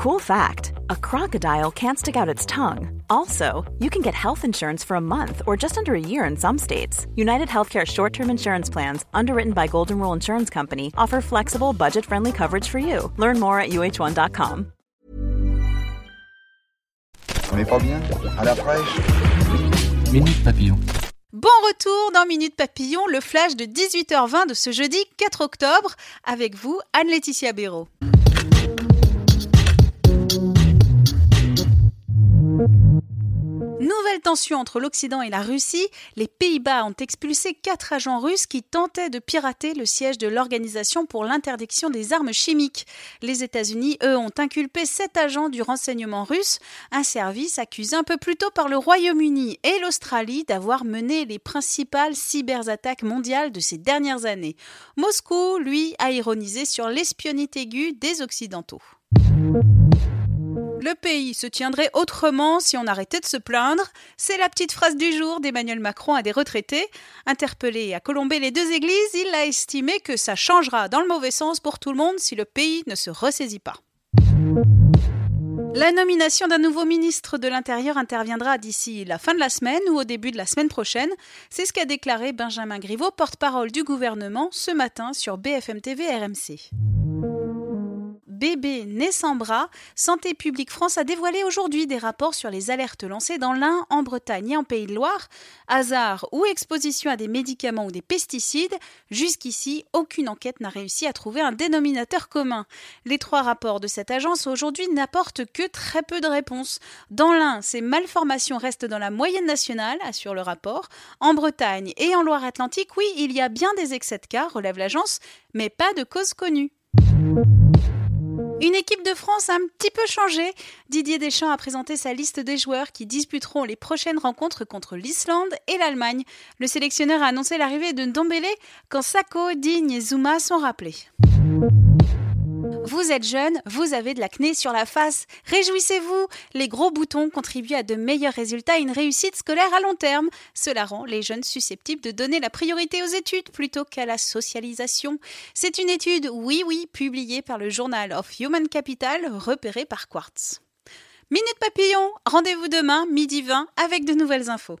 Cool fact a crocodile can't stick out its tongue. Also, you can get health insurance for a month or just under a year in some states. United Healthcare short term insurance plans, underwritten by Golden Rule Insurance Company, offer flexible, budget friendly coverage for you. Learn more at uh1.com. On n'est pas bien À la fraîche Minute Papillon. Bon retour dans Minute Papillon, le flash de 18h20 de ce jeudi 4 octobre. Avec vous, Anne-Laetitia Béraud. Tension entre l'Occident et la Russie. Les Pays-Bas ont expulsé quatre agents russes qui tentaient de pirater le siège de l'Organisation pour l'interdiction des armes chimiques. Les États-Unis, eux, ont inculpé sept agents du renseignement russe, un service accusé un peu plus tôt par le Royaume-Uni et l'Australie d'avoir mené les principales cyberattaques mondiales de ces dernières années. Moscou, lui, a ironisé sur l'espionnité aiguë des Occidentaux. Le pays se tiendrait autrement si on arrêtait de se plaindre. C'est la petite phrase du jour d'Emmanuel Macron à des retraités. Interpellé à colomber les deux églises, il a estimé que ça changera dans le mauvais sens pour tout le monde si le pays ne se ressaisit pas. La nomination d'un nouveau ministre de l'Intérieur interviendra d'ici la fin de la semaine ou au début de la semaine prochaine. C'est ce qu'a déclaré Benjamin Griveaux, porte-parole du gouvernement, ce matin sur BFM TV RMC bébé né sans bras, Santé publique France a dévoilé aujourd'hui des rapports sur les alertes lancées dans l'Ain, en Bretagne et en Pays de Loire. Hasard ou exposition à des médicaments ou des pesticides, jusqu'ici, aucune enquête n'a réussi à trouver un dénominateur commun. Les trois rapports de cette agence aujourd'hui n'apportent que très peu de réponses. Dans l'Ain, ces malformations restent dans la moyenne nationale, assure le rapport. En Bretagne et en Loire-Atlantique, oui, il y a bien des excès de cas, relève l'agence, mais pas de cause connue. Une équipe de France a un petit peu changé. Didier Deschamps a présenté sa liste des joueurs qui disputeront les prochaines rencontres contre l'Islande et l'Allemagne. Le sélectionneur a annoncé l'arrivée de Ndombele quand Sako, Digne et Zuma sont rappelés. Vous êtes jeune, vous avez de l'acné sur la face. Réjouissez-vous Les gros boutons contribuent à de meilleurs résultats et une réussite scolaire à long terme. Cela rend les jeunes susceptibles de donner la priorité aux études plutôt qu'à la socialisation. C'est une étude, oui oui, publiée par le Journal of Human Capital, repérée par Quartz. Minute Papillon, rendez-vous demain, midi 20, avec de nouvelles infos.